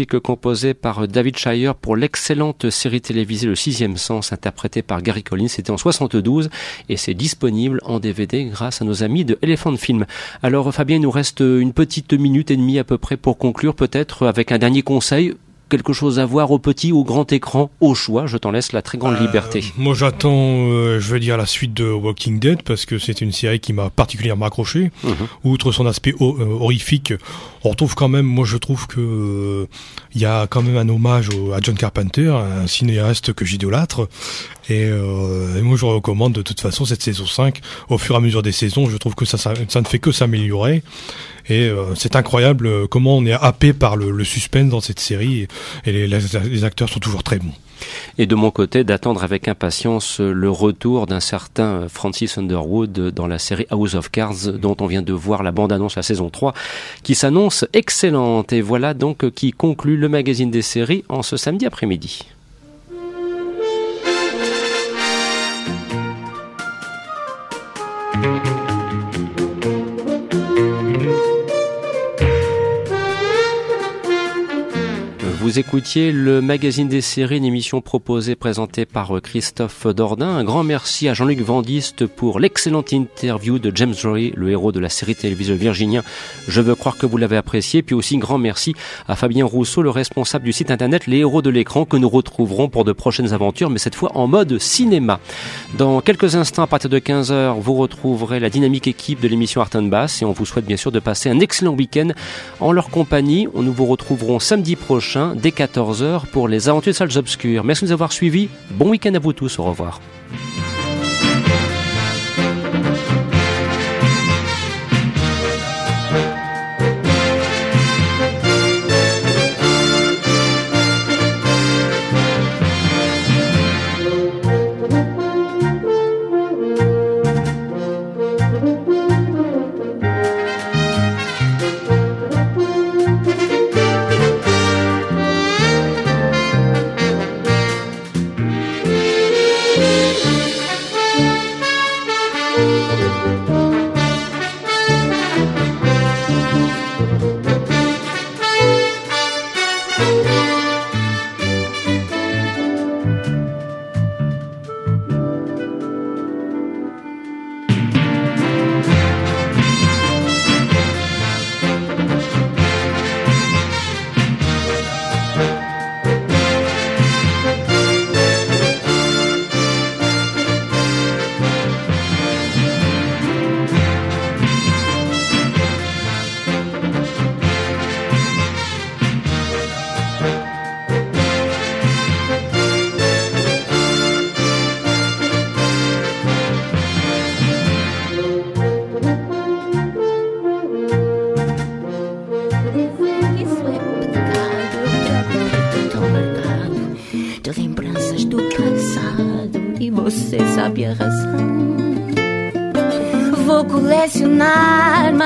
Musique composée par David Shire pour l'excellente série télévisée Le Sixième Sens, interprétée par Gary Collins. C'était en 72 et c'est disponible en DVD grâce à nos amis de Elephant Film. Alors Fabien, il nous reste une petite minute et demie à peu près pour conclure, peut-être avec un dernier conseil quelque chose à voir au petit ou au grand écran au choix Je t'en laisse la très grande euh, liberté. Moi j'attends, euh, je veux dire, la suite de Walking Dead parce que c'est une série qui m'a particulièrement accroché. Mhm. Outre son aspect euh, horrifique, on retrouve quand même, moi je trouve que il y a quand même un hommage à John Carpenter, un cinéaste que j'idolâtre. Et, et, moi je recommande de toute façon cette saison 5 au fur et à mesure des saisons. Je trouve que ça, ça, ça ne fait que s'améliorer. Et euh, c'est incroyable euh, comment on est happé par le, suspense dans cette série et les, acteurs sont toujours très bons. Et de mon côté, d'attendre avec impatience le retour d'un certain Francis Underwood dans la série House of Cards dont on vient de voir la bande-annonce la saison 3 qui s'annonce excellente. Et voilà donc qui conclut le magazine des séries en ce samedi après-midi. Vous écoutiez le magazine des séries, une émission proposée, présentée par euh, Christophe Dordain. Un grand merci à Jean-Luc Vandiste pour l'excellente interview de James Rory, le héros de la série télévisée Virginien. Je veux croire que vous l'avez apprécié. Puis aussi un grand merci à Fabien Rousseau, le responsable du site internet Les Héros de l'écran, que nous retrouverons pour de prochaines aventures, mais cette fois en mode cinéma. Dans quelques instants, à partir de 15h, vous retrouverez la dynamique équipe de l'émission Art Bass et on vous souhaite bien sûr de passer un excellent week-end en leur compagnie. Nous vous retrouverons samedi prochain dès 14h pour les aventures de salles obscures. Merci de nous avoir suivis. Bon week-end à vous tous. Au revoir.